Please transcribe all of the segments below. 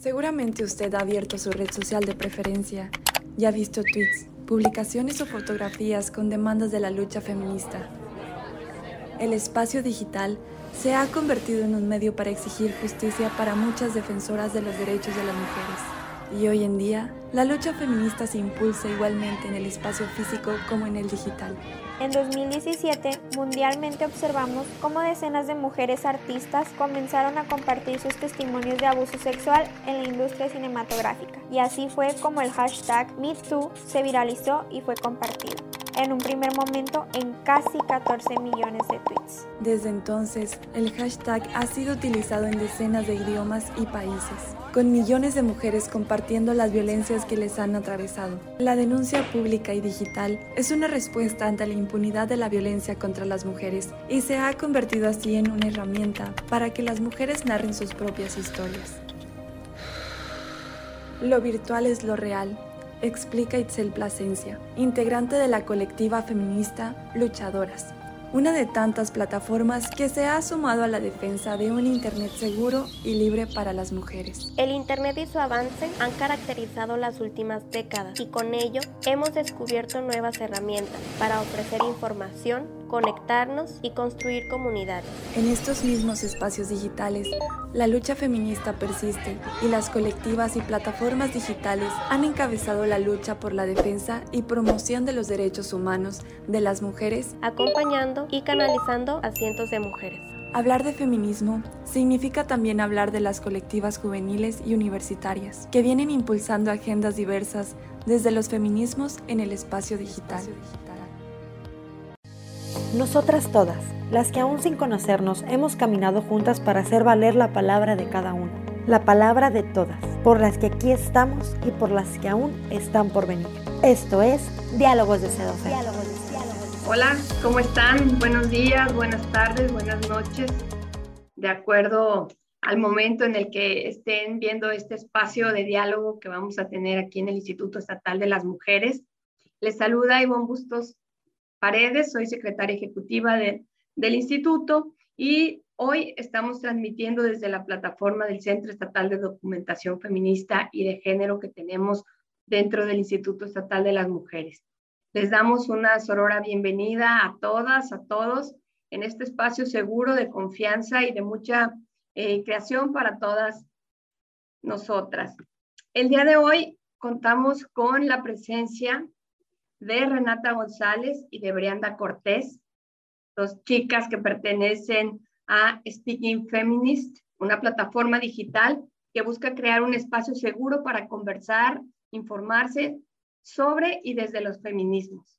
Seguramente usted ha abierto su red social de preferencia y ha visto tweets, publicaciones o fotografías con demandas de la lucha feminista. El espacio digital se ha convertido en un medio para exigir justicia para muchas defensoras de los derechos de las mujeres. Y hoy en día, la lucha feminista se impulsa igualmente en el espacio físico como en el digital. En 2017, mundialmente observamos cómo decenas de mujeres artistas comenzaron a compartir sus testimonios de abuso sexual en la industria cinematográfica. Y así fue como el hashtag MeToo se viralizó y fue compartido en un primer momento en casi 14 millones de tweets. Desde entonces, el hashtag ha sido utilizado en decenas de idiomas y países, con millones de mujeres compartiendo las violencias que les han atravesado. La denuncia pública y digital es una respuesta ante la impunidad de la violencia contra las mujeres y se ha convertido así en una herramienta para que las mujeres narren sus propias historias. Lo virtual es lo real explica Itzel Plasencia, integrante de la colectiva feminista Luchadoras, una de tantas plataformas que se ha sumado a la defensa de un Internet seguro y libre para las mujeres. El Internet y su avance han caracterizado las últimas décadas y con ello hemos descubierto nuevas herramientas para ofrecer información, conectarnos y construir comunidades. En estos mismos espacios digitales, la lucha feminista persiste y las colectivas y plataformas digitales han encabezado la lucha por la defensa y promoción de los derechos humanos de las mujeres, acompañando y canalizando a cientos de mujeres. Hablar de feminismo significa también hablar de las colectivas juveniles y universitarias que vienen impulsando agendas diversas desde los feminismos en el espacio digital. Nosotras todas, las que aún sin conocernos hemos caminado juntas para hacer valer la palabra de cada una, la palabra de todas, por las que aquí estamos y por las que aún están por venir. Esto es Diálogos de Sedofer. Hola, ¿cómo están? Buenos días, buenas tardes, buenas noches. De acuerdo al momento en el que estén viendo este espacio de diálogo que vamos a tener aquí en el Instituto Estatal de las Mujeres, les saluda Ivonne Bustos Paredes, soy secretaria ejecutiva del instituto y hoy estamos transmitiendo desde la plataforma del Centro Estatal de Documentación Feminista y de Género que tenemos dentro del Instituto Estatal de las Mujeres. Les damos una sorora bienvenida a todas, a todos, en este espacio seguro de confianza y de mucha eh, creación para todas nosotras. El día de hoy contamos con la presencia de Renata González y de Brianda Cortés, dos chicas que pertenecen a Speaking Feminist, una plataforma digital que busca crear un espacio seguro para conversar, informarse sobre y desde los feminismos.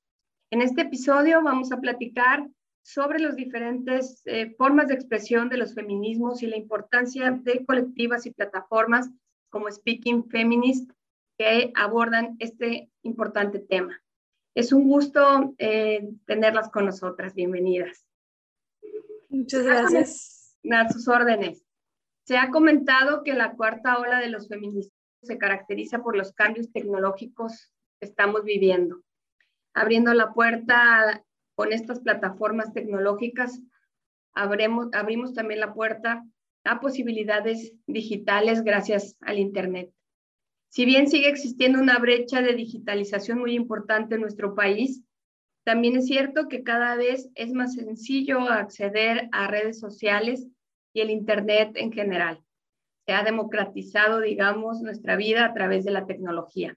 En este episodio vamos a platicar sobre las diferentes eh, formas de expresión de los feminismos y la importancia de colectivas y plataformas como Speaking Feminist que abordan este importante tema. Es un gusto eh, tenerlas con nosotras. Bienvenidas. Muchas gracias. A sus órdenes. Se ha comentado que la cuarta ola de los feminismos se caracteriza por los cambios tecnológicos estamos viviendo. Abriendo la puerta con estas plataformas tecnológicas, abremos, abrimos también la puerta a posibilidades digitales gracias al Internet. Si bien sigue existiendo una brecha de digitalización muy importante en nuestro país, también es cierto que cada vez es más sencillo acceder a redes sociales y el Internet en general. Se ha democratizado, digamos, nuestra vida a través de la tecnología.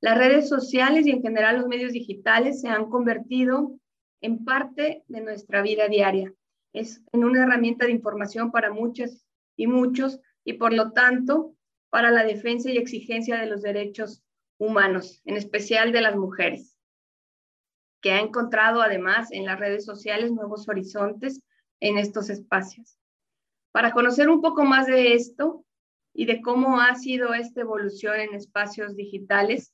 Las redes sociales y en general los medios digitales se han convertido en parte de nuestra vida diaria. Es en una herramienta de información para muchas y muchos y por lo tanto para la defensa y exigencia de los derechos humanos, en especial de las mujeres, que ha encontrado además en las redes sociales nuevos horizontes en estos espacios. Para conocer un poco más de esto y de cómo ha sido esta evolución en espacios digitales,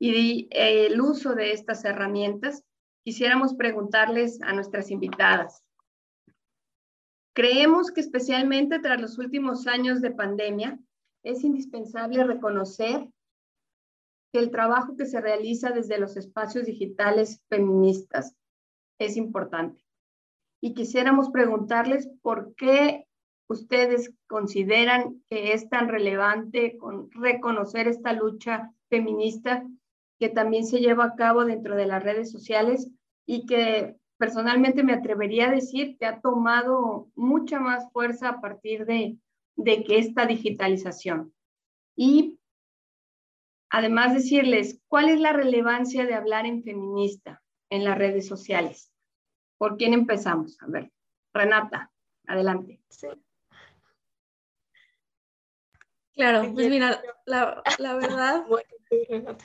y eh, el uso de estas herramientas, quisiéramos preguntarles a nuestras invitadas. Creemos que especialmente tras los últimos años de pandemia, es indispensable reconocer que el trabajo que se realiza desde los espacios digitales feministas es importante. Y quisiéramos preguntarles por qué ustedes consideran que es tan relevante con reconocer esta lucha feminista que también se lleva a cabo dentro de las redes sociales y que personalmente me atrevería a decir que ha tomado mucha más fuerza a partir de, de que esta digitalización. Y además decirles, ¿cuál es la relevancia de hablar en feminista en las redes sociales? ¿Por quién empezamos? A ver, Renata, adelante. Sí. Claro, pues mira, la, la verdad,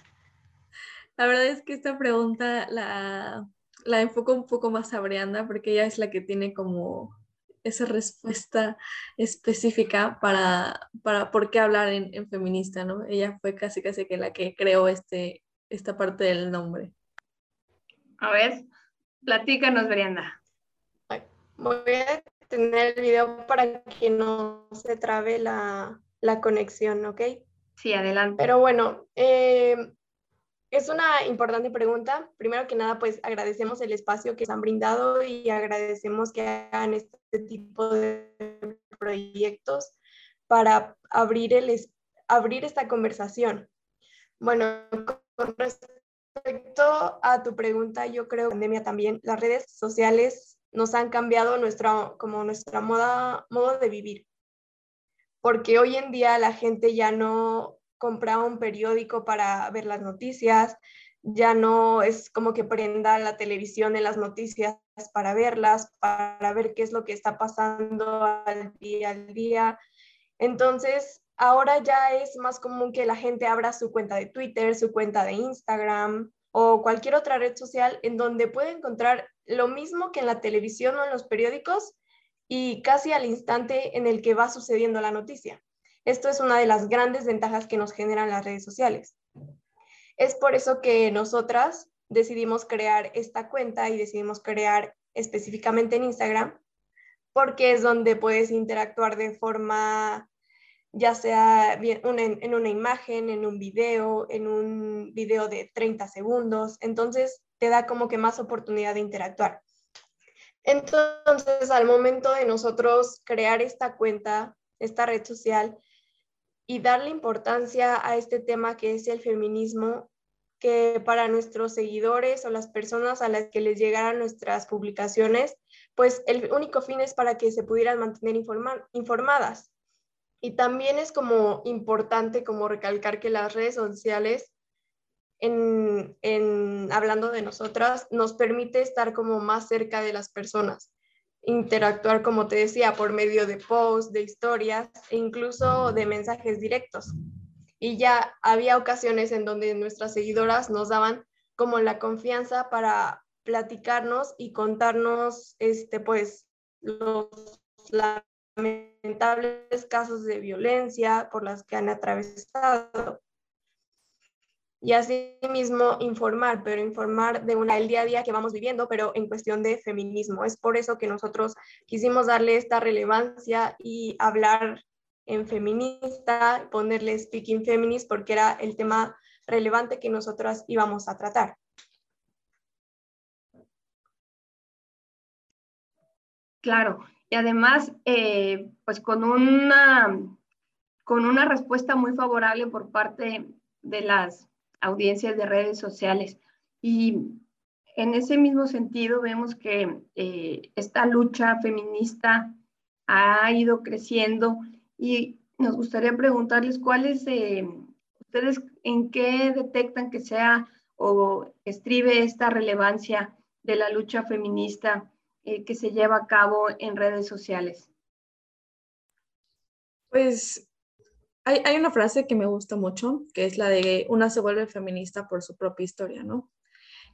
la verdad es que esta pregunta la, la enfoco un poco más a Brianda porque ella es la que tiene como esa respuesta específica para, para por qué hablar en, en, feminista, ¿no? Ella fue casi casi que la que creó este, esta parte del nombre. A ver, platícanos, Brianda. Voy a tener el video para que no se trabe la, la conexión, ¿ok? Sí, adelante. Pero bueno, eh, es una importante pregunta. Primero que nada, pues agradecemos el espacio que nos han brindado y agradecemos que hagan este tipo de proyectos para abrir, el, abrir esta conversación. Bueno, con respecto a tu pregunta, yo creo que la pandemia también, las redes sociales nos han cambiado nuestra, como nuestra modo de vivir. Porque hoy en día la gente ya no comprar un periódico para ver las noticias, ya no es como que prenda la televisión en las noticias para verlas, para ver qué es lo que está pasando al día al día. Entonces, ahora ya es más común que la gente abra su cuenta de Twitter, su cuenta de Instagram o cualquier otra red social en donde puede encontrar lo mismo que en la televisión o en los periódicos y casi al instante en el que va sucediendo la noticia. Esto es una de las grandes ventajas que nos generan las redes sociales. Es por eso que nosotras decidimos crear esta cuenta y decidimos crear específicamente en Instagram, porque es donde puedes interactuar de forma, ya sea en una imagen, en un video, en un video de 30 segundos. Entonces, te da como que más oportunidad de interactuar. Entonces, al momento de nosotros crear esta cuenta, esta red social, y darle importancia a este tema que es el feminismo, que para nuestros seguidores o las personas a las que les llegaran nuestras publicaciones, pues el único fin es para que se pudieran mantener informadas. Y también es como importante como recalcar que las redes sociales, en, en, hablando de nosotras, nos permite estar como más cerca de las personas interactuar, como te decía, por medio de posts, de historias e incluso de mensajes directos. Y ya había ocasiones en donde nuestras seguidoras nos daban como la confianza para platicarnos y contarnos, este, pues, los lamentables casos de violencia por las que han atravesado y así mismo informar, pero informar de una el día a día que vamos viviendo, pero en cuestión de feminismo. Es por eso que nosotros quisimos darle esta relevancia y hablar en feminista, ponerle speaking feminist, porque era el tema relevante que nosotras íbamos a tratar. Claro, y además, eh, pues con una, con una respuesta muy favorable por parte de las audiencias de redes sociales. Y en ese mismo sentido vemos que eh, esta lucha feminista ha ido creciendo y nos gustaría preguntarles cuáles, eh, ustedes en qué detectan que sea o estribe esta relevancia de la lucha feminista eh, que se lleva a cabo en redes sociales. Pues hay, una frase que me gusta mucho, que es la de una se vuelve feminista por su propia historia, ¿no?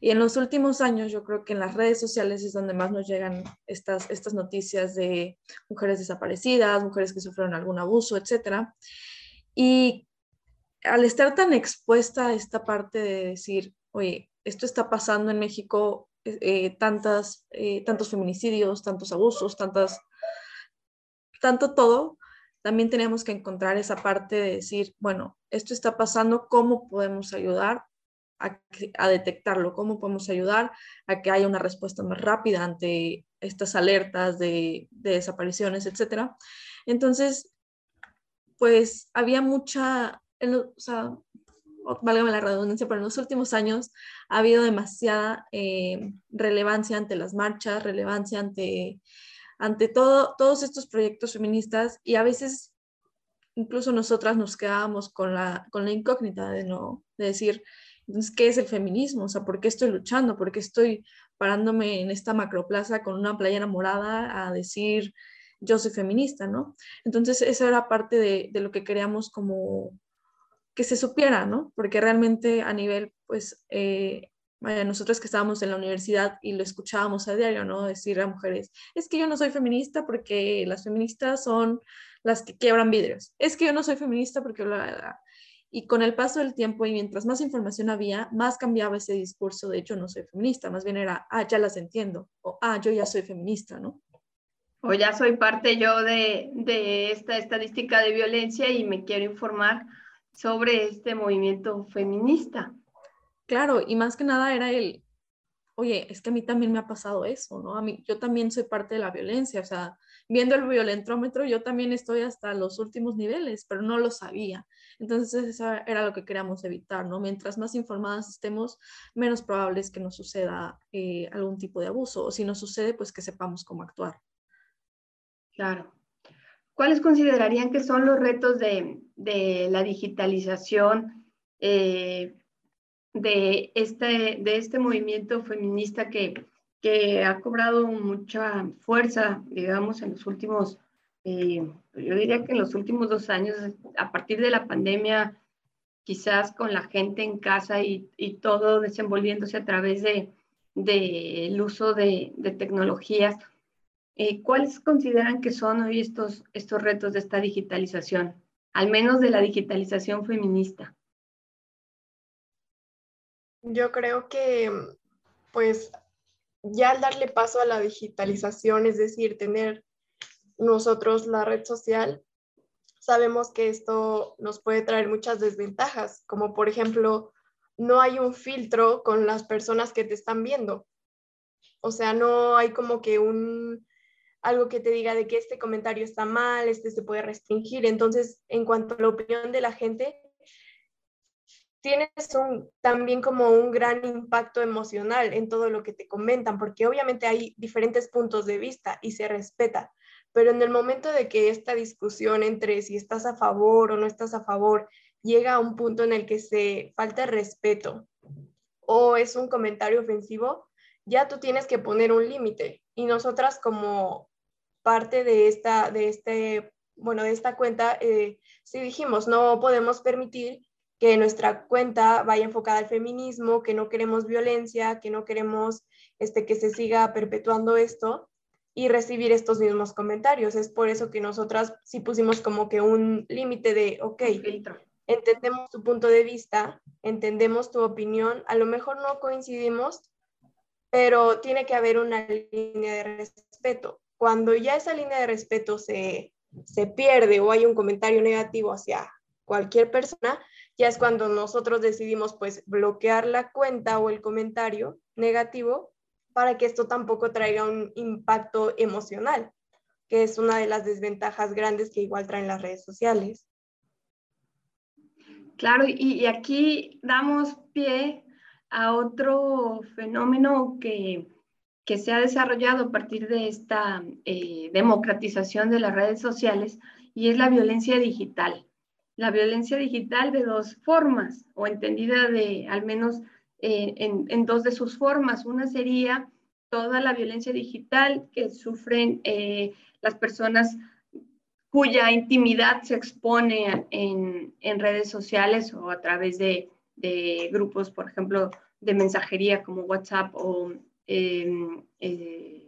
Y en los últimos años yo creo que en las redes sociales es donde más nos llegan estas, noticias de mujeres desaparecidas, mujeres que sufrieron algún abuso, etc. Y al estar tan expuesta a esta parte de decir, oye, esto está pasando en México, eh, tantas, eh, tantos feminicidios, tantos abusos, tantas, tanto todo, también tenemos que encontrar esa parte de decir, bueno, esto está pasando, ¿cómo podemos ayudar a, detectarlo? ¿Cómo podemos ayudar a que haya una respuesta más rápida ante estas alertas de, desapariciones, etcétera? Entonces, pues había mucha, o sea, válgame la redundancia, pero en los últimos años ha habido demasiada eh, relevancia ante las marchas, relevancia ante, ante todo, todos estos proyectos feministas y a veces incluso nosotras nos quedábamos con la, con la incógnita de, no, de decir, entonces, ¿qué es el feminismo? O sea, ¿por qué estoy luchando? ¿Por qué estoy parándome en esta macroplaza con una playa enamorada a decir, yo soy feminista, ¿no? Entonces, esa era parte de, de lo que queríamos como que se supiera, ¿no? Porque realmente a nivel, pues, eh, nosotros que estábamos en la universidad y lo escuchábamos a diario, ¿no? Decir a mujeres, es que yo no soy feminista porque las feministas son las que quiebran vidrios. Es que yo no soy feminista porque la, Y con el paso del tiempo y mientras más información había, más cambiaba ese discurso de yo no soy feminista. Más bien era, ah, ya las entiendo. O, ah, yo ya soy feminista, ¿no? O ya soy parte yo de, de esta estadística de violencia y me quiero informar sobre este movimiento feminista. Claro, y más que nada era el, oye, es que a mí también me ha pasado eso, ¿no? A mí, yo también soy parte de la violencia, o sea, viendo el violentómetro, yo también estoy hasta los últimos niveles, pero no lo sabía. Entonces, eso era lo que queríamos evitar, ¿no? Mientras más informadas estemos, menos probable es que nos suceda eh, algún tipo de abuso, o si nos sucede, pues que sepamos cómo actuar. Claro. ¿Cuáles considerarían que son los retos de, la digitalización eh, de, este, de este movimiento feminista que, que ha cobrado mucha fuerza, digamos, en los últimos, eh, yo diría que en los últimos dos años, a partir de la pandemia, quizás con la gente en casa y, y todo desenvolviéndose a través del de, uso de, de tecnologías, eh, ¿Cuáles consideran que son hoy estos, estos retos de esta digitalización, al menos de la digitalización feminista? Yo creo que, pues, ya al darle paso a la digitalización, es decir, tener nosotros la red social, sabemos que esto nos puede traer muchas desventajas, como por ejemplo, no hay un filtro con las personas que te están viendo. O sea, no hay como que un, algo que te diga de que este comentario está mal, este se puede restringir. Entonces, en cuanto a la opinión de la gente, tienes un, también como un gran impacto emocional en todo lo que te comentan, porque obviamente hay diferentes puntos de vista y se respeta, pero en el momento de que esta discusión entre si estás a favor o no estás a favor llega a un punto en el que se falta respeto o es un comentario ofensivo, ya tú tienes que poner un límite. Y nosotras como parte de esta, de este, bueno, de esta cuenta, eh, sí dijimos, no podemos permitir que nuestra cuenta vaya enfocada al feminismo, que no queremos violencia, que no queremos este, que se siga perpetuando esto y recibir estos mismos comentarios. Es por eso que nosotras sí pusimos como que un límite de, ok, entendemos tu punto de vista, entendemos tu opinión, a lo mejor no coincidimos, pero tiene que haber una línea de respeto cuando ya esa línea de respeto se, pierde o hay un comentario negativo hacia cualquier persona, ya es cuando nosotros decidimos pues bloquear la cuenta o el comentario negativo para que esto tampoco traiga un impacto emocional, que es una de las desventajas grandes que igual traen las redes sociales. Claro, y aquí damos pie a otro fenómeno que que se ha desarrollado a partir de esta eh, democratización de las redes sociales y es la violencia digital. La violencia digital de dos formas, o entendida de al menos eh, en, dos de sus formas. Una sería toda la violencia digital que sufren eh, las personas cuya intimidad se expone en, en, redes sociales o a través de, grupos, por ejemplo, de mensajería como WhatsApp o eh,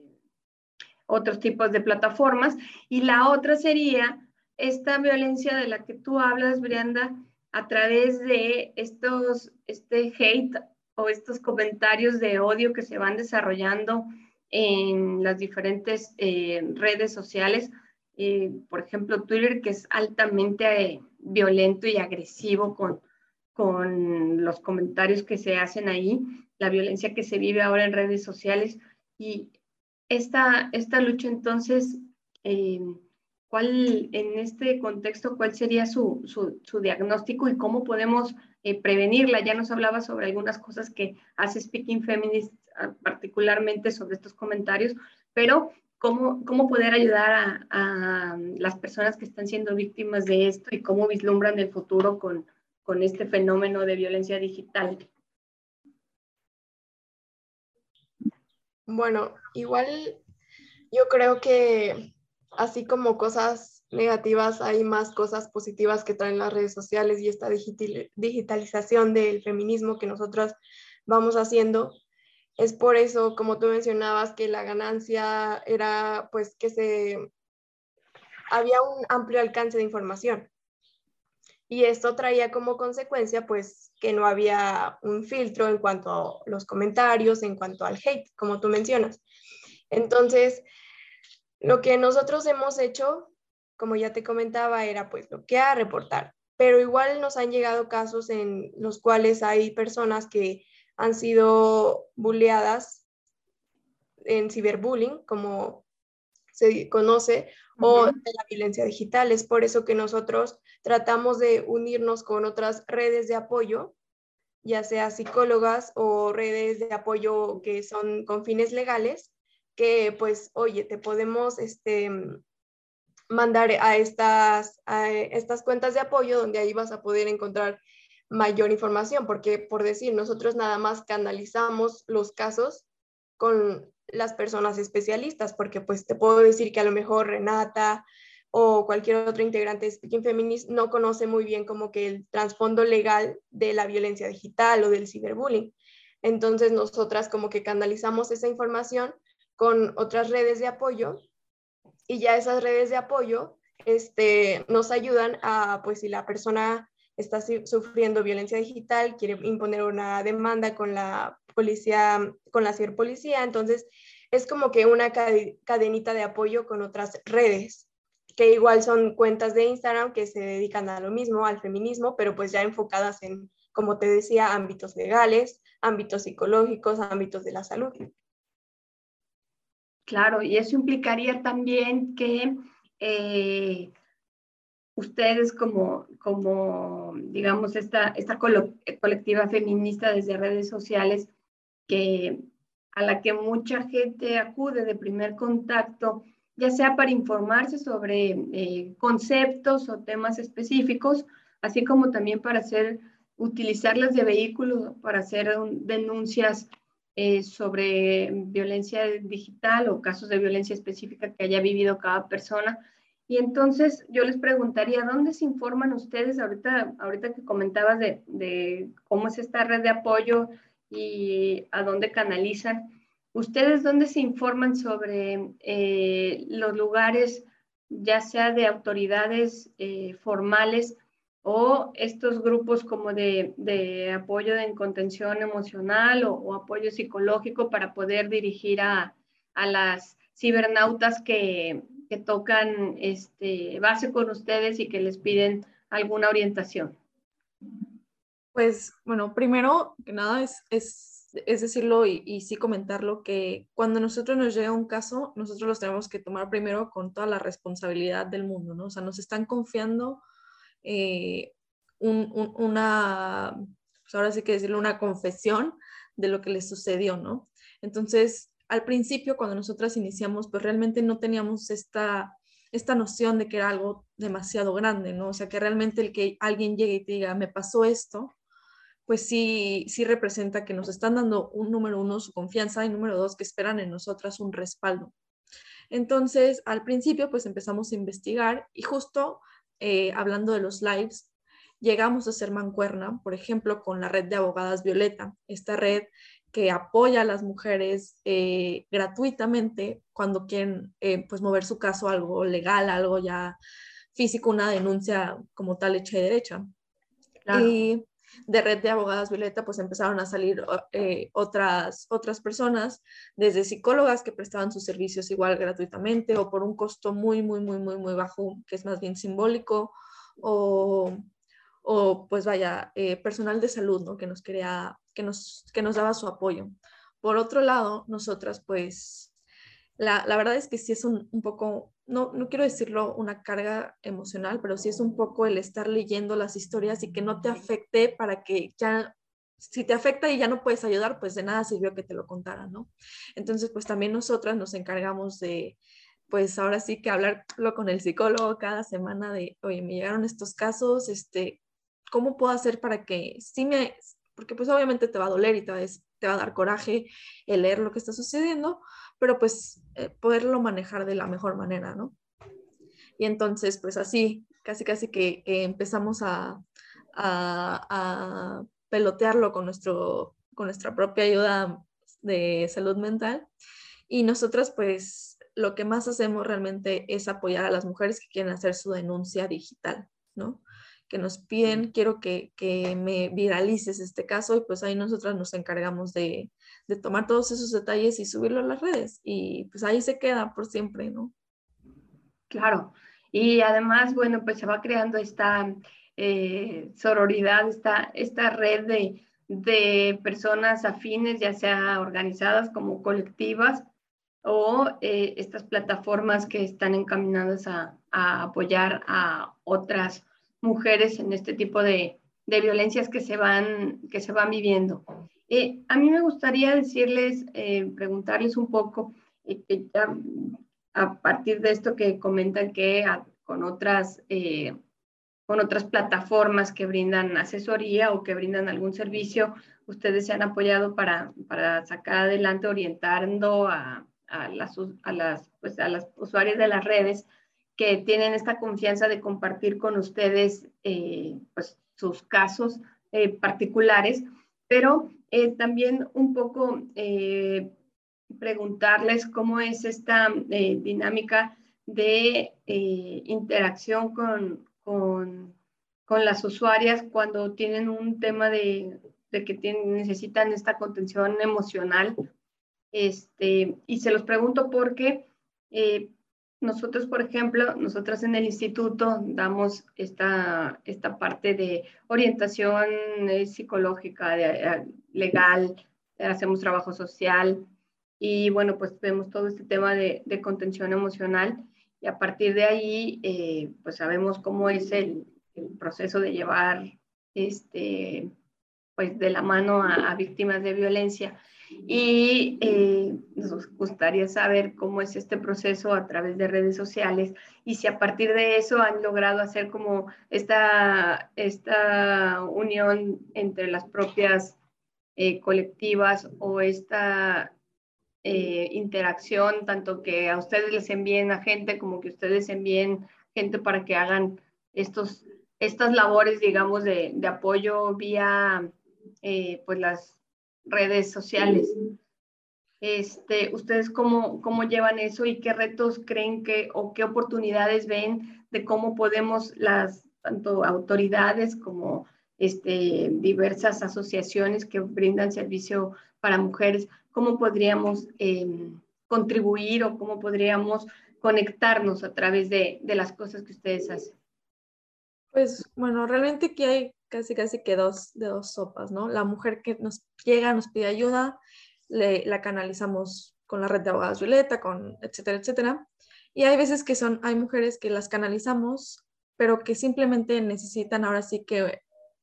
otros tipos de plataformas. Y la otra sería esta violencia de la que tú hablas, Brianda, a través de estos, este hate o estos comentarios de odio que se van desarrollando en las diferentes eh, redes sociales. Eh, por ejemplo, Twitter, que es altamente violento y agresivo con, con los comentarios que se hacen ahí la violencia que se vive ahora en redes sociales y esta, esta lucha entonces, eh, ¿cuál en este contexto, cuál sería su, su, diagnóstico y cómo podemos eh, prevenirla? Ya nos hablaba sobre algunas cosas que hace Speaking Feminist, ah, particularmente sobre estos comentarios, pero ¿cómo, cómo poder ayudar a, a, las personas que están siendo víctimas de esto y cómo vislumbran el futuro con, con este fenómeno de violencia digital? Bueno, igual yo creo que así como cosas negativas, hay más cosas positivas que traen las redes sociales y esta digitalización del feminismo que nosotros vamos haciendo. Es por eso, como tú mencionabas, que la ganancia era pues que se había un amplio alcance de información. Y esto traía como consecuencia pues que no había un filtro en cuanto a los comentarios, en cuanto al hate, como tú mencionas. Entonces, lo que nosotros hemos hecho, como ya te comentaba, era pues bloquear, reportar, pero igual nos han llegado casos en los cuales hay personas que han sido bulleadas en ciberbullying, como se conoce, o de la violencia digital. Es por eso que nosotros tratamos de unirnos con otras redes de apoyo, ya sea psicólogas o redes de apoyo que son con fines legales, que pues, oye, te podemos este, mandar a estas, a estas cuentas de apoyo donde ahí vas a poder encontrar mayor información, porque por decir, nosotros nada más canalizamos los casos con las personas especialistas, porque pues te puedo decir que a lo mejor Renata o cualquier otro integrante de Speaking Feminist no conoce muy bien como que el trasfondo legal de la violencia digital o del ciberbullying. Entonces nosotras como que canalizamos esa información con otras redes de apoyo y ya esas redes de apoyo este, nos ayudan a, pues si la persona está sufriendo violencia digital, quiere imponer una demanda con la policía, con la ciberpolicía, entonces es como que una cadenita de apoyo con otras redes, que igual son cuentas de Instagram que se dedican a lo mismo, al feminismo, pero pues ya enfocadas en, como te decía, ámbitos legales, ámbitos psicológicos, ámbitos de la salud. Claro, y eso implicaría también que eh, ustedes como, como, digamos, esta, esta colectiva feminista desde redes sociales, que, a la que mucha gente acude de primer contacto, ya sea para informarse sobre eh, conceptos o temas específicos, así como también para hacer, utilizarlas de vehículo para hacer denuncias eh, sobre violencia digital o casos de violencia específica que haya vivido cada persona. Y entonces yo les preguntaría, ¿dónde se informan ustedes ahorita, ahorita que comentabas de, de cómo es esta red de apoyo y a dónde canalizan? ¿Ustedes dónde se informan sobre eh, los lugares, ya sea de autoridades eh, formales o estos grupos como de, apoyo en contención emocional o, apoyo psicológico para poder dirigir a, las cibernautas que, tocan este, base con ustedes y que les piden alguna orientación? Pues bueno, primero que nada es, es, decirlo y, y, sí comentarlo que cuando nosotros nos llega un caso, nosotros los tenemos que tomar primero con toda la responsabilidad del mundo, ¿no? O sea, nos están confiando eh, una, pues ahora sí que decirlo, una confesión de lo que les sucedió, ¿no? Entonces, al principio, cuando nosotras iniciamos, pues realmente no teníamos esta, esta noción de que era algo demasiado grande, ¿no? O sea, que realmente el que alguien llegue y te diga, me pasó esto, pues sí, sí representa que nos están dando un número uno, su confianza, y número dos, que esperan en nosotras un respaldo. Entonces, al principio, pues empezamos a investigar y justo eh, hablando de los lives, llegamos a ser mancuerna, por ejemplo, con la red de abogadas Violeta, esta red que apoya a las mujeres eh, gratuitamente cuando quieren eh, pues mover su caso a algo legal, algo ya físico, una denuncia como tal hecha y derecha. Y de red de abogadas Violeta, pues empezaron a salir otras, otras personas, desde psicólogas que prestaban sus servicios igual gratuitamente o por un costo muy, muy, muy, muy, muy bajo, que es más bien simbólico, o, o pues vaya, eh, personal de salud, ¿no? Que nos quería, que nos, que nos daba su apoyo. Por otro lado, nosotras, pues, la, la verdad es que sí es un, un poco no, no quiero decirlo una carga emocional, pero sí es un poco el estar leyendo las historias y que no te afecte para que ya, si te afecta y ya no puedes ayudar, pues de nada sirvió que te lo contaran, ¿no? Entonces, pues también nosotras nos encargamos de, pues ahora sí que hablarlo con el psicólogo cada semana de, oye, me llegaron estos casos, este, ¿cómo puedo hacer para que sí me, porque pues obviamente te va a doler y te va a, te va a dar coraje el leer lo que está sucediendo, pero pues eh, poderlo manejar de la mejor manera, ¿no? Y entonces, pues así, casi casi que, empezamos a, a, pelotearlo con, nuestro, con nuestra propia ayuda de salud mental. Y nosotras, pues, lo que más hacemos realmente es apoyar a las mujeres que quieren hacer su denuncia digital, ¿no? Que nos piden, quiero que, que me viralices este caso y pues ahí nosotras nos encargamos de, de tomar todos esos detalles y subirlo a las redes. Y pues ahí se queda por siempre, ¿no? Claro. Y además, bueno, pues se va creando esta eh, sororidad, esta, esta red de, de, personas afines, ya sea organizadas como colectivas o eh, estas plataformas que están encaminadas a, a, apoyar a otras mujeres en este tipo de, de violencias que se van, que se van viviendo. Eh, a mí me gustaría decirles, eh, preguntarles un poco, eh, a partir de esto que comentan que con, otras, con otras plataformas que brindan asesoría o que brindan algún servicio, ustedes se han apoyado para, para sacar adelante orientando a, a las, a, pues a las usuarias de las redes que tienen esta confianza de compartir con ustedes pues, sus casos particulares, pero eh, también un poco eh, preguntarles cómo es esta eh, dinámica de interacción con, con, con, las usuarias cuando tienen un tema de, de que tienen, necesitan esta contención emocional. Este, y se los pregunto porque nosotros, por ejemplo, nosotras en el instituto damos esta, esta parte de orientación eh, psicológica, eh, legal, hacemos trabajo social y bueno, pues vemos todo este tema de, contención emocional y a partir de ahí, eh, pues sabemos cómo es el, proceso de llevar este, pues de la mano a víctimas de violencia y eh, nos gustaría saber cómo es este proceso a través de redes sociales y si a partir de eso han logrado hacer como esta, esta unión entre las propias eh, colectivas o esta eh, interacción, tanto que a ustedes les envíen a gente como que ustedes envíen gente para que hagan estos, estas labores, digamos, de, de apoyo vía pues las redes sociales. Este, ¿Ustedes cómo, cómo llevan eso y qué retos creen que o qué oportunidades ven de cómo podemos las tanto autoridades como este, diversas asociaciones que brindan servicio para mujeres, cómo podríamos em, contribuir o cómo podríamos conectarnos a través de, de las cosas que ustedes hacen? Pues bueno, realmente aquí hay casi casi que dos de dos sopas, ¿no? La mujer que nos llega, nos pide ayuda, la canalizamos con la red de abogados Violeta, con etcétera, etcétera. Y hay veces que son, hay mujeres que las canalizamos, pero que simplemente necesitan ahora sí que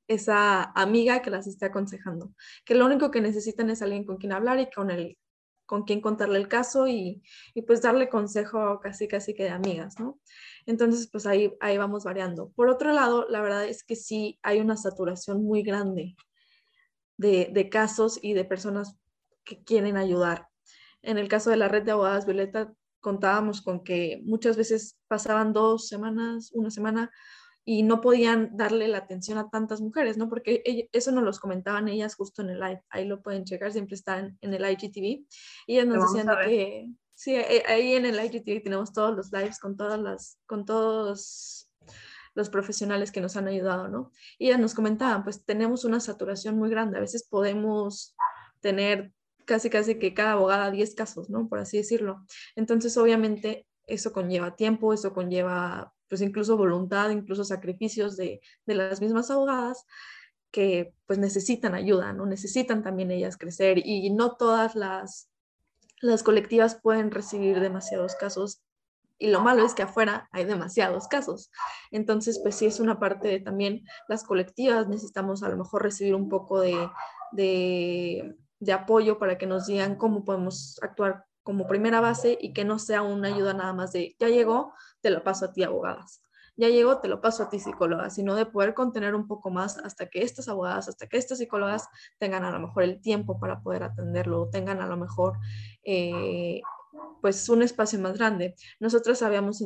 esa amiga que las esté aconsejando, que lo único que necesitan es alguien con quien hablar y con el con quien contarle el caso y, y, pues darle consejo casi casi que de amigas, ¿no? Entonces, pues ahí, ahí vamos variando. Por otro lado, la verdad es que sí hay una saturación muy grande de, de casos y de personas que quieren ayudar. En el caso de la red de abogadas Violeta, contábamos con que muchas veces pasaban dos semanas, una semana, y no podían darle la atención a tantas mujeres, ¿no? Porque eso nos los comentaban ellas justo en el live, ahí lo pueden checar, siempre están en el IGTV, y ellas nos decían que, sí, eh, ahí en el IGTV tenemos todos los lives con todas las, con todos los profesionales que nos han ayudado, ¿no? Y ellas nos comentaban, pues tenemos una saturación muy grande, a veces podemos tener casi casi que cada abogada 10 casos, ¿no? Por así decirlo. Entonces, obviamente, eso conlleva tiempo, eso conlleva pues incluso voluntad, incluso sacrificios de, las mismas abogadas que pues necesitan ayuda, ¿no? Necesitan también ellas crecer y no todas las, las colectivas pueden recibir demasiados casos y lo malo es que afuera hay demasiados casos. Entonces, pues sí es una parte de también las colectivas, necesitamos a lo mejor recibir un poco de, de, de apoyo para que nos digan cómo podemos actuar como primera base y que no sea una ayuda nada más de, ya llegó, te lo paso a ti, abogadas. Ya llegó, te lo paso a ti, psicóloga, sino de poder contener un poco más hasta que estas abogadas, hasta que estas psicólogas tengan a lo mejor el tiempo para poder atenderlo, tengan a lo mejor eh, pues un espacio más grande. Nosotros habíamos,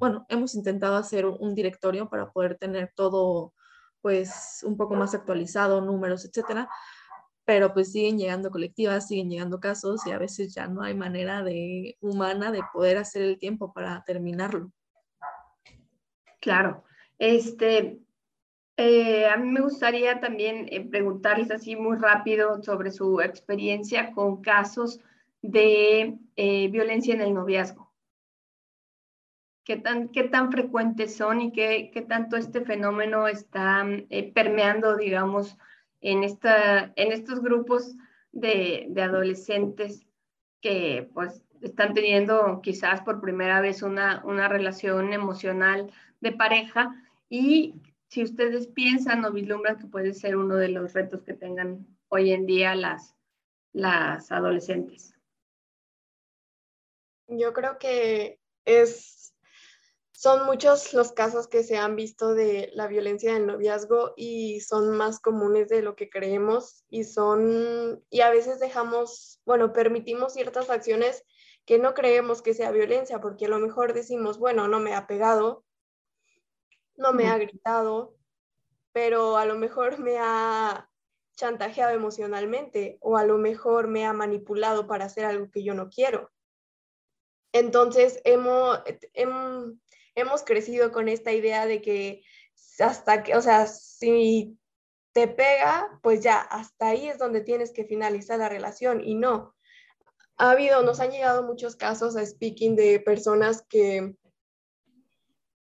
bueno, hemos intentado hacer un directorio para poder tener todo pues un poco más actualizado, números, etcétera, pero pues siguen llegando colectivas, siguen llegando casos y a veces ya no hay manera de humana de poder hacer el tiempo para terminarlo. Claro, este, eh, a mí me gustaría también eh, preguntarles así muy rápido sobre su experiencia con casos de eh, violencia en el noviazgo. ¿Qué tan, qué tan frecuentes son y qué, qué tanto este fenómeno está permeando, digamos, en, esta, en estos grupos de, de adolescentes que pues están teniendo quizás por primera vez una, una relación emocional de pareja y si ustedes piensan o vislumbran que puede ser uno de los retos que tengan hoy en día las, las adolescentes. Yo creo que es son muchos los casos que se han visto de la violencia del noviazgo y son más comunes de lo que creemos y son, y a veces dejamos, bueno, permitimos ciertas acciones que no creemos que sea violencia, porque a lo mejor decimos, bueno, no me ha pegado, no me ha gritado, pero a lo mejor me ha chantajeado emocionalmente o a lo mejor me ha manipulado para hacer algo que yo no quiero. Entonces, hemos, hemos hemos crecido con esta idea de que hasta que, o sea, si te pega, pues ya, hasta ahí es donde tienes que finalizar la relación y no. Ha habido, nos han llegado muchos casos a speaking de personas que,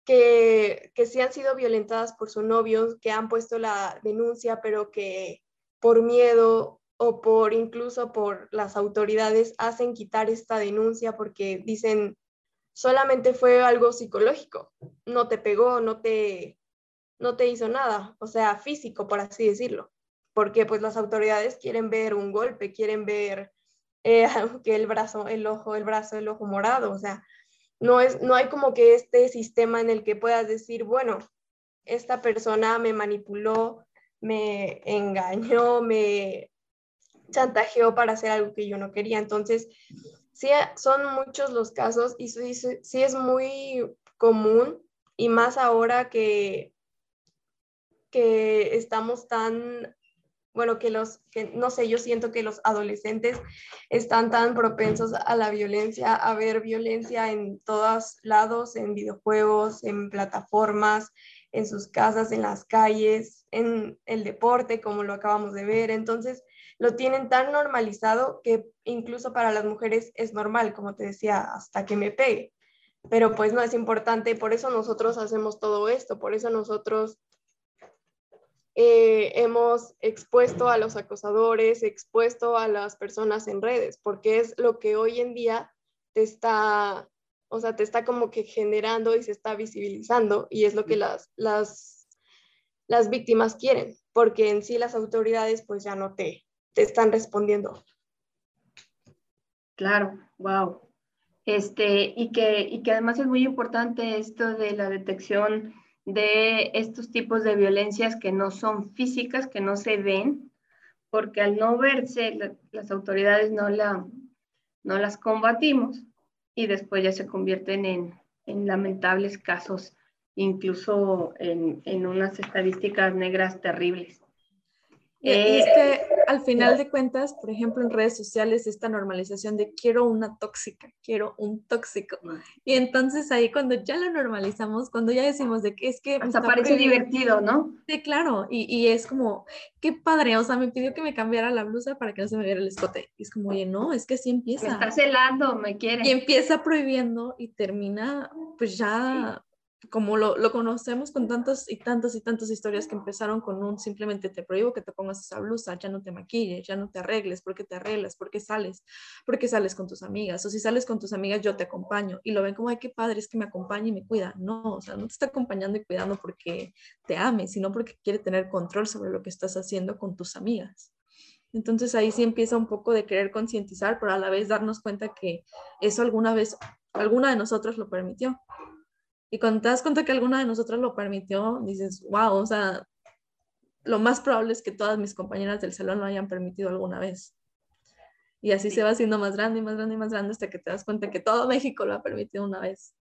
que, que sí han sido violentadas por su novio, que han puesto la denuncia, pero que por miedo o por incluso por las autoridades hacen quitar esta denuncia porque dicen, solamente fue algo psicológico, no te pegó, no te, no te hizo nada, o sea, físico, por así decirlo, porque pues las autoridades quieren ver un golpe, quieren ver eh, que el brazo, el ojo, el brazo, el ojo morado, o sea, no, es, no hay como que este sistema en el que puedas decir, bueno, esta persona me manipuló, me engañó, me chantajeó para hacer algo que yo no quería. Entonces, sí son muchos los casos y sí, sí es muy común y más ahora que, que estamos tan, bueno, que los, que no sé, yo siento que los adolescentes están tan propensos a la violencia, a ver violencia en todos lados, en videojuegos, en plataformas, en sus casas, en las calles, en el deporte, como lo acabamos de ver. Entonces, lo tienen tan normalizado que incluso para las mujeres es normal, como te decía, hasta que me pegue. Pero pues no es importante, por eso nosotros hacemos todo esto, por eso nosotros eh, hemos expuesto a los acosadores, expuesto a las personas en redes, porque es lo que hoy en día te está, o sea, te está como que generando y se está visibilizando y es lo que las, las, las víctimas quieren, porque en sí las autoridades pues ya no te, te están respondiendo. Claro, wow. Este, y que, y que además es muy importante esto de la detección de estos tipos de violencias que no son físicas, que no se ven, porque al no verse, las autoridades no, la, no las combatimos y después ya se convierten en, en lamentables casos, incluso en, en unas estadísticas negras terribles. Y, es eh, que al final de cuentas, por ejemplo, en redes sociales, esta normalización de quiero una tóxica, quiero un tóxico. Y entonces ahí cuando ya lo normalizamos, cuando ya decimos de que es que... Hasta parece divertido, ¿no? Sí, claro. Y, y, es como, qué padre, o sea, me pidió que me cambiara la blusa para que no se me viera el escote. Y es como, oye, no, es que así empieza. Me está celando, me quiere. Y empieza prohibiendo y termina, pues ya como lo, lo, conocemos con tantas y tantas y tantas historias que empezaron con un simplemente te prohíbo que te pongas esa blusa, ya no te maquilles, ya no te arregles, ¿por qué te arreglas? ¿Por qué sales? ¿Por qué sales con tus amigas? O si sales con tus amigas, yo te acompaño. Y lo ven como, ay, qué padre, es que me acompaña y me cuida. No, o sea, no te está acompañando y cuidando porque te ame, sino porque quiere tener control sobre lo que estás haciendo con tus amigas. Entonces ahí sí empieza un poco de querer concientizar, pero a la vez darnos cuenta que eso alguna vez, alguna de nosotros lo permitió y cuando te das cuenta que alguna de nosotras lo permitió, dices, wow, o sea, lo más probable es que todas mis compañeras del salón lo hayan permitido alguna vez. Y así se va haciendo más grande y más grande y más grande hasta que te das cuenta que todo México lo ha permitido una vez.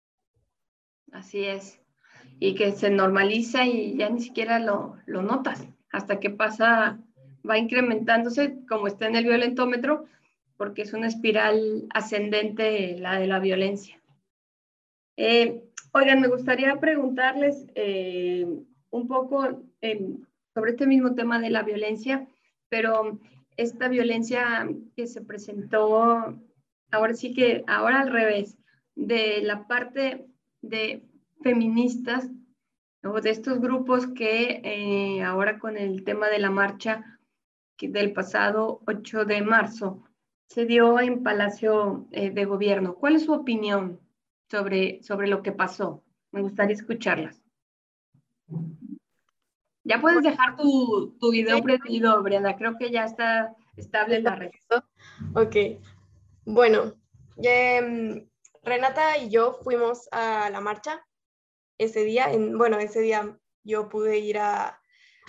Así es. Y que se normaliza y ya ni siquiera lo, lo notas hasta que pasa, va incrementándose como está en el violentómetro, porque es una espiral ascendente la de la violencia. Eh, Oigan, me gustaría preguntarles eh, un poco em, sobre este mismo tema de la violencia, pero esta violencia que se presentó, ahora sí que, ahora al revés, de la parte de feministas o de estos grupos que eh, ahora con el tema de la marcha del pasado 8 de marzo se dio en Palacio eh, de Gobierno. ¿Cuál es su opinión sobre, sobre lo que pasó. Me gustaría escucharlas. Ya puedes dejar tu, tu video prendido, Brenda. Creo que ya está estable la red. Ok. Bueno, em, Renata y yo fuimos a la marcha ese día. En, bueno, ese día yo pude ir a,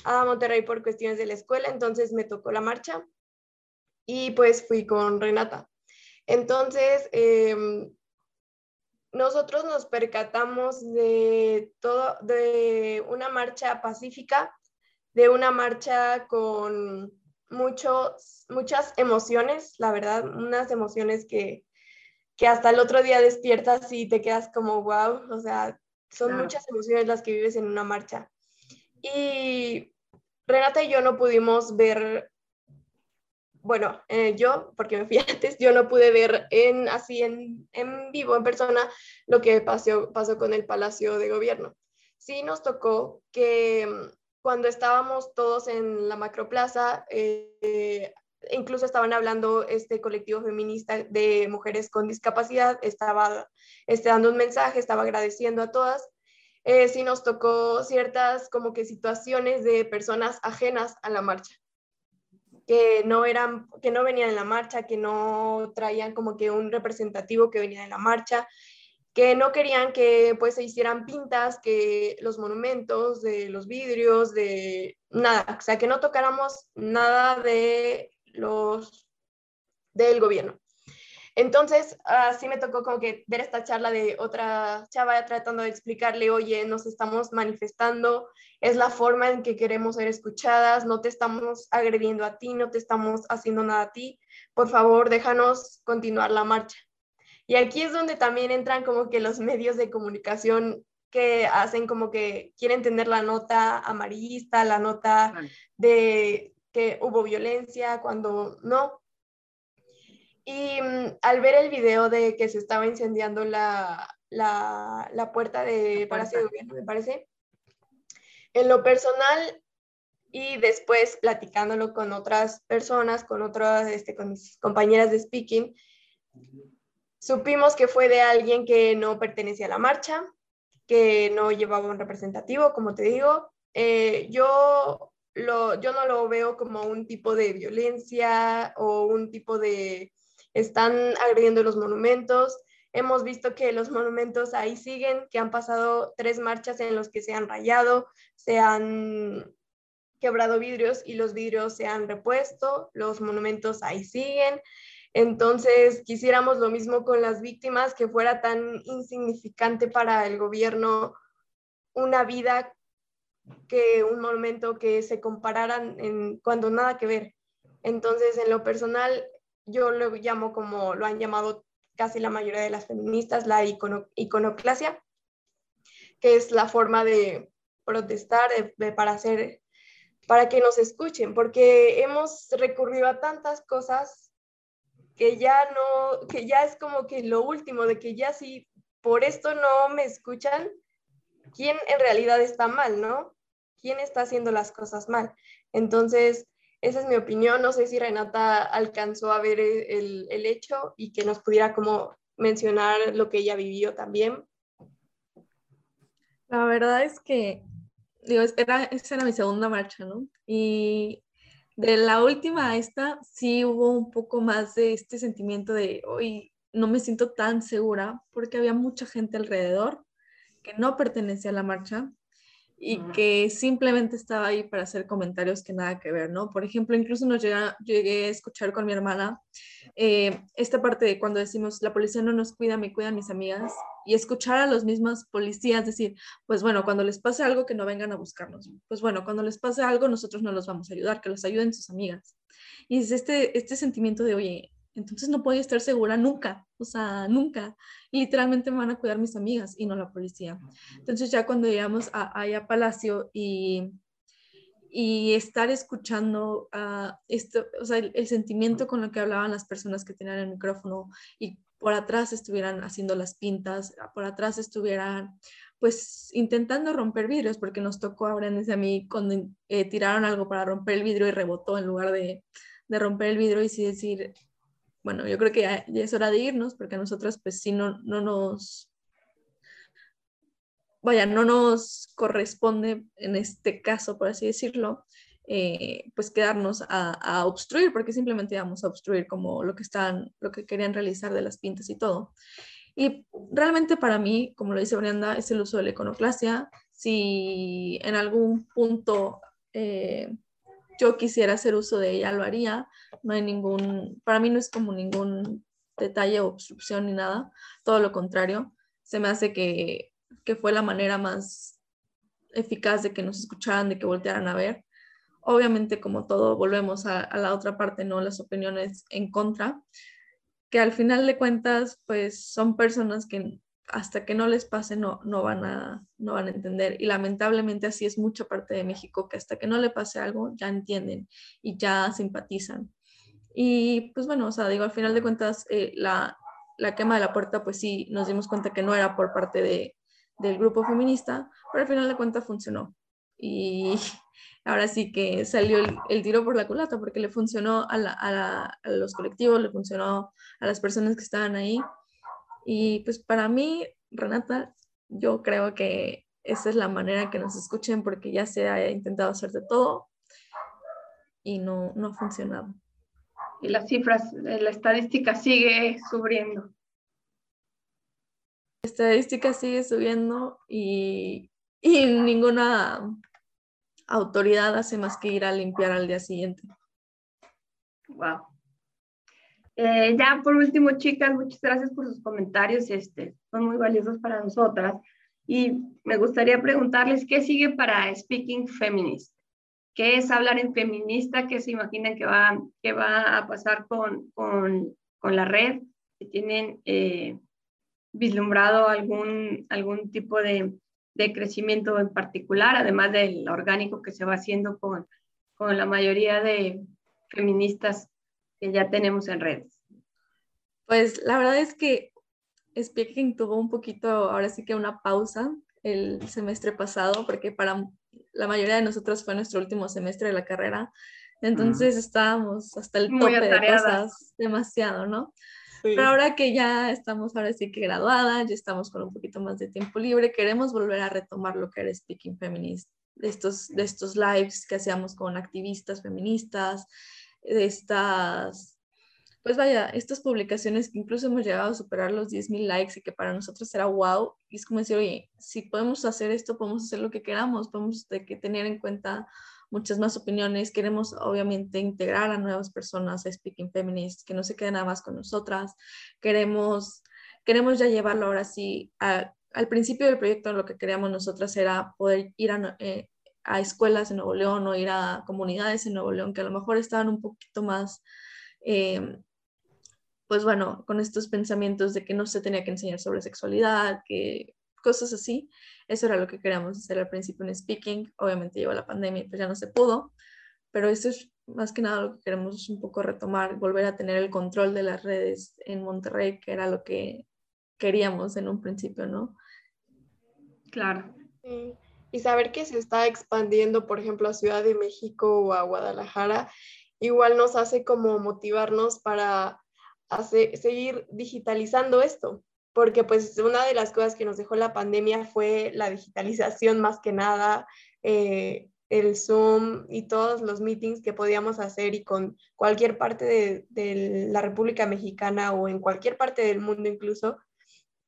a Monterrey por cuestiones de la escuela, entonces me tocó la marcha y pues fui con Renata. Entonces, eh, nosotros nos percatamos de todo, de una marcha pacífica, de una marcha con muchos, muchas emociones, la verdad, unas emociones que, que hasta el otro día despiertas y te quedas como, wow, o sea, son muchas emociones las que vives en una marcha. Y Renata y yo no pudimos ver bueno, eh, yo, porque me fui antes, yo no pude ver en, así en, vivo, en persona, lo que pasó, pasó con el Palacio de Gobierno. Sí nos tocó que mm, cuando estábamos todos en la macroplaza, eh, incluso estaban hablando este colectivo feminista de mujeres con discapacidad, estaba este, dando un mensaje, estaba agradeciendo a todas. Eh, sí nos tocó ciertas como que situaciones de personas ajenas a la marcha que no eran, que no venían en la marcha, que no traían como que un representativo que venía en la marcha, que no querían que pues se hicieran pintas, que los monumentos, de los vidrios, de nada, o sea, que no tocáramos nada de los del gobierno. Entonces, así me tocó como que ver esta charla de otra chava tratando de explicarle, oye, nos estamos manifestando, es la forma en que queremos ser escuchadas, no te estamos agrediendo a ti, no te estamos haciendo nada a ti, por favor, déjanos continuar la marcha. Y aquí es donde también entran como que los medios de comunicación que hacen como que quieren tener la nota amarillista, la nota de que hubo violencia, cuando no, y mm, al ver el video de que se estaba incendiando la, la, puerta de Palacio de Gobierno, me parece, en lo personal y después platicándolo con otras personas, con otras, este, con mis compañeras de speaking, supimos que fue de alguien que no pertenecía a la marcha, que no llevaba un representativo, como te digo. Eh, yo, lo, yo no lo veo como un tipo de violencia o un tipo de están agrediendo los monumentos. Hemos visto que los monumentos ahí siguen, que han pasado tres marchas en los que se han rayado, se han quebrado vidrios y los vidrios se han repuesto, los monumentos ahí siguen. Entonces, quisiéramos lo mismo con las víctimas, que fuera tan insignificante para el gobierno una vida que un monumento que se compararan en, cuando nada que ver. Entonces, en lo personal, yo lo llamo como lo han llamado casi la mayoría de las feministas, la iconoclasia, que es la forma de protestar para hacer para que nos escuchen, porque hemos recurrido a tantas cosas que ya no, que ya es como que lo último, de que ya si por esto no me escuchan, quién en realidad está mal, ¿no? ¿Quién está haciendo las cosas mal? Entonces, esa es mi opinión. No sé si Renata alcanzó a ver el, el hecho y que nos pudiera como mencionar lo que ella vivió también. La verdad es que, digo, era, esa era mi segunda marcha, ¿no? Y de la última a esta, sí hubo un poco más de este sentimiento de, hoy no me siento tan segura porque había mucha gente alrededor que no pertenecía a la marcha y que simplemente estaba ahí para hacer comentarios que nada que ver, ¿no? Por ejemplo, incluso nos llega, llegué a escuchar con mi hermana eh, esta parte de cuando decimos, la policía no nos cuida, me cuidan mis amigas, y escuchar a los mismos policías decir, pues bueno, cuando les pase algo, que no vengan a buscarnos. Pues bueno, cuando les pase algo, nosotros no los vamos a ayudar, que los ayuden sus amigas. Y es este, este sentimiento de, oye, entonces no puedo estar segura nunca, o sea, nunca. Literalmente me van a cuidar mis amigas y no la policía. Entonces ya cuando llegamos a, a Palacio y, y estar escuchando uh, esto, o sea, el, sentimiento con lo que hablaban las personas que tenían el micrófono y por atrás estuvieran haciendo las pintas, por atrás estuvieran pues intentando romper vidrios, porque nos tocó a Brenes y a mí cuando eh, tiraron algo para romper el vidrio y rebotó en lugar de, de romper el vidrio y sí decir, bueno, yo creo que ya, es hora de irnos porque a nosotras pues sí no, no nos, vaya, no nos corresponde en este caso, por así decirlo, eh, pues quedarnos a, obstruir, porque simplemente íbamos a obstruir como lo que están, lo que querían realizar de las pintas y todo. Y realmente para mí, como lo dice Brenda, es el uso de la iconoclasia. Si en algún punto eh, yo quisiera hacer uso de ella, lo haría. No hay ningún, para mí no es como ningún detalle obstrucción ni nada, todo lo contrario. Se me hace que, que fue la manera más eficaz de que nos escucharan, de que voltearan a ver. Obviamente, como todo, volvemos a, a la otra parte, ¿no? Las opiniones en contra, que al final de cuentas, pues son personas que hasta que no les pase no, no, van a, no van a entender. Y lamentablemente así es mucha parte de México, que hasta que no le pase algo ya entienden y ya simpatizan. Y pues bueno, o sea, digo, al final de cuentas, eh, la, la, quema de la puerta, pues sí, nos dimos cuenta que no era por parte de, del grupo feminista, pero al final de cuentas funcionó. Y ahora sí que salió el, tiro por la culata, porque le funcionó a, a, a los colectivos, le funcionó a las personas que estaban ahí y pues para mí, Renata, yo creo que esa es la manera que nos escuchen porque ya se ha intentado hacer de todo y no, no ha funcionado. Y las cifras, eh, la estadística sigue subiendo. La estadística sigue subiendo y, y ninguna autoridad hace más que ir a limpiar al día siguiente. Wow. Eh, ya por último, chicas, muchas gracias por sus comentarios, este, son muy valiosos para nosotras. Y me gustaría preguntarles qué sigue para Speaking Feminist. ¿Qué es hablar en feminista? ¿Qué se imaginan que va, que va a pasar con, con, con la red? Tienen eh, vislumbrado algún, algún tipo de, de, crecimiento en particular, además del orgánico que se va haciendo con, con la mayoría de feministas que ya tenemos en redes? Pues la verdad es que Speaking tuvo un poquito, ahora sí que una pausa el semestre pasado, porque para la mayoría de nosotros fue nuestro último semestre de la carrera. Entonces estábamos hasta el tope de cosas, demasiado, ¿no? Pero ahora que ya estamos ahora sí que graduadas, ya estamos con un poquito más de tiempo libre, queremos volver a retomar lo que era Speaking Feminist, de estos, de estos lives que hacíamos con activistas feministas, estas, pues vaya, estas publicaciones que incluso hemos llegado a superar los 10.000 likes y que para nosotros era wow. Y es como decir, oye, si podemos hacer esto, podemos hacer lo que queramos, podemos de que tener en cuenta muchas más opiniones. Queremos obviamente integrar a nuevas personas a Speaking Feminist, que no se queden nada más con nosotras. Queremos, queremos ya llevarlo ahora sí al principio del proyecto lo que queríamos nosotras era poder ir a, eh, a escuelas en Nuevo León o ir a comunidades en Nuevo León que a lo mejor estaban un poquito más, eh, pues bueno, con estos pensamientos de que no se tenía que enseñar sobre sexualidad, que cosas así. Eso era lo que queríamos hacer al principio en Speaking. Obviamente llegó la pandemia y pues ya no se pudo, pero eso es más que nada lo que queremos un poco retomar, volver a tener el control de las redes en Monterrey, que era lo que queríamos en un principio, ¿no? Claro. Y saber que se está expandiendo, por ejemplo, a Ciudad de México o a Guadalajara, igual nos hace como motivarnos para seguir digitalizando esto, porque pues una de las cosas que nos dejó la pandemia fue la digitalización más que nada, eh, el Zoom y todos los meetings que podíamos hacer y con cualquier parte de, de, la República Mexicana o en cualquier parte del mundo incluso,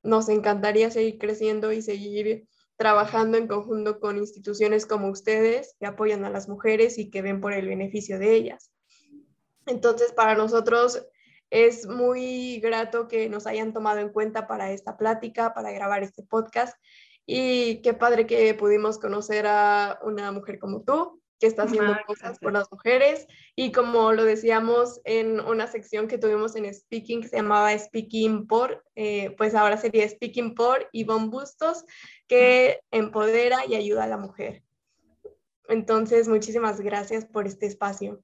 nos encantaría seguir creciendo y seguir trabajando en conjunto con instituciones como ustedes que apoyan a las mujeres y que ven por el beneficio de ellas. Entonces, para nosotros es muy grato que nos hayan tomado en cuenta para esta plática, para grabar este podcast y qué padre que pudimos conocer a una mujer como tú, que está haciendo cosas por las mujeres. Y como lo decíamos en una sección que tuvimos en Speaking, que se llamaba Speaking por, eh, pues ahora sería Speaking por Ivonne Bustos, que empodera y ayuda a la mujer. Entonces, muchísimas gracias por este espacio.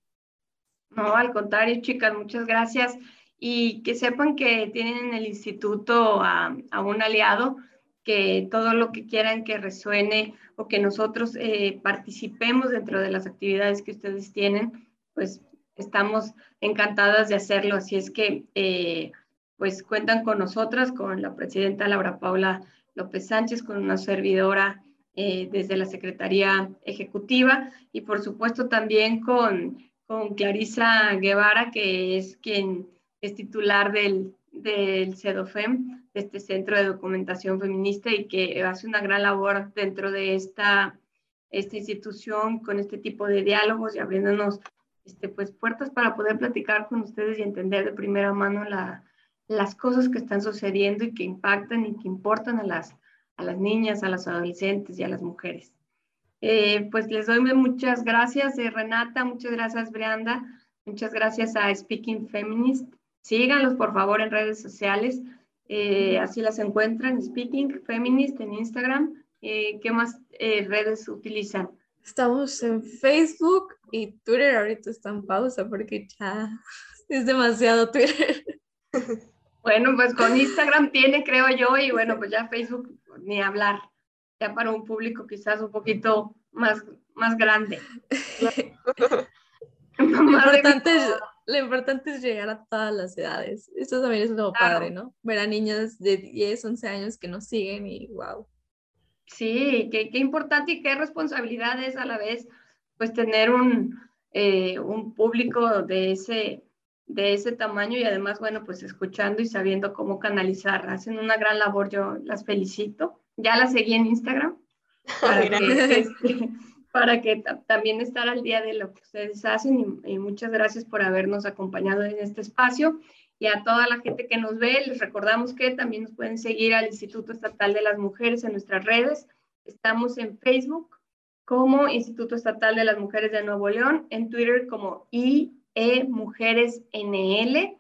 No, al contrario, chicas, muchas gracias. Y que sepan que tienen en el instituto a, a un aliado que todo lo que quieran que resuene o que nosotros eh, participemos dentro de las actividades que ustedes tienen, pues estamos encantadas de hacerlo. Así es que, eh, pues cuentan con nosotras, con la presidenta Laura Paula López Sánchez, con una servidora eh, desde la Secretaría Ejecutiva y por supuesto también con, con Clarisa Guevara, que es quien es titular del, del CEDOFEM, este Centro de Documentación Feminista y que hace una gran labor dentro de esta, esta institución con este tipo de diálogos y abriéndonos este, pues, puertas para poder platicar con ustedes y entender de primera mano la, las cosas que están sucediendo y que impactan y que importan a las, a las niñas, a las adolescentes y a las mujeres. Eh, pues les doy muchas gracias, eh, Renata, muchas gracias, Brianda, muchas gracias a Speaking Feminist. Síganlos, por favor, en redes sociales. Eh, así las encuentran, Speaking Feminist en Instagram. Eh, ¿Qué más eh, redes utilizan? Estamos en Facebook y Twitter ahorita está en pausa porque ya es demasiado Twitter. Bueno, pues con Instagram tiene, creo yo, y bueno, pues ya Facebook ni hablar, ya para un público quizás un poquito más, más grande. importante, lo importante es llegar a todas las edades. Esto también es lo padre, ¿no? Ver a niñas de 10, 11 años que nos siguen y wow. Sí, qué, qué importante y qué responsabilidad es a la vez, pues tener un, eh, un público de ese, de ese tamaño y además, bueno, pues escuchando y sabiendo cómo canalizar. Hacen una gran labor, yo las felicito. Ya las seguí en Instagram. Para que, este, para que también estar al día de lo que ustedes hacen y, muchas gracias por habernos acompañado en este espacio. Y a toda la gente que nos ve, les recordamos que también nos pueden seguir al Instituto Estatal de las Mujeres en nuestras redes. Estamos en Facebook como Instituto Estatal de las Mujeres de Nuevo León, en Twitter como IE Mujeres NL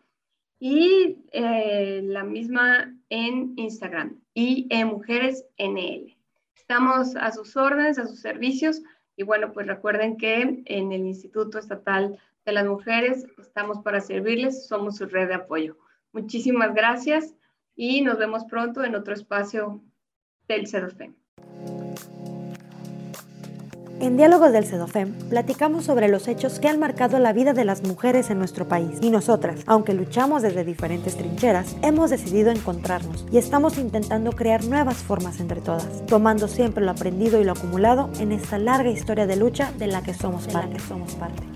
y eh, la misma en Instagram, IE Mujeres NL. Estamos a sus órdenes, a sus servicios y bueno, pues recuerden que en el Instituto Estatal de las Mujeres estamos para servirles, somos su red de apoyo. Muchísimas gracias y nos vemos pronto en otro espacio del. En Diálogos del CEDOFEM platicamos sobre los hechos que han marcado la vida de las mujeres en nuestro país. Y nosotras, aunque luchamos desde diferentes trincheras, hemos decidido encontrarnos y estamos intentando crear nuevas formas entre todas, tomando siempre lo aprendido y lo acumulado en esta larga historia de lucha de la que somos parte. somos parte.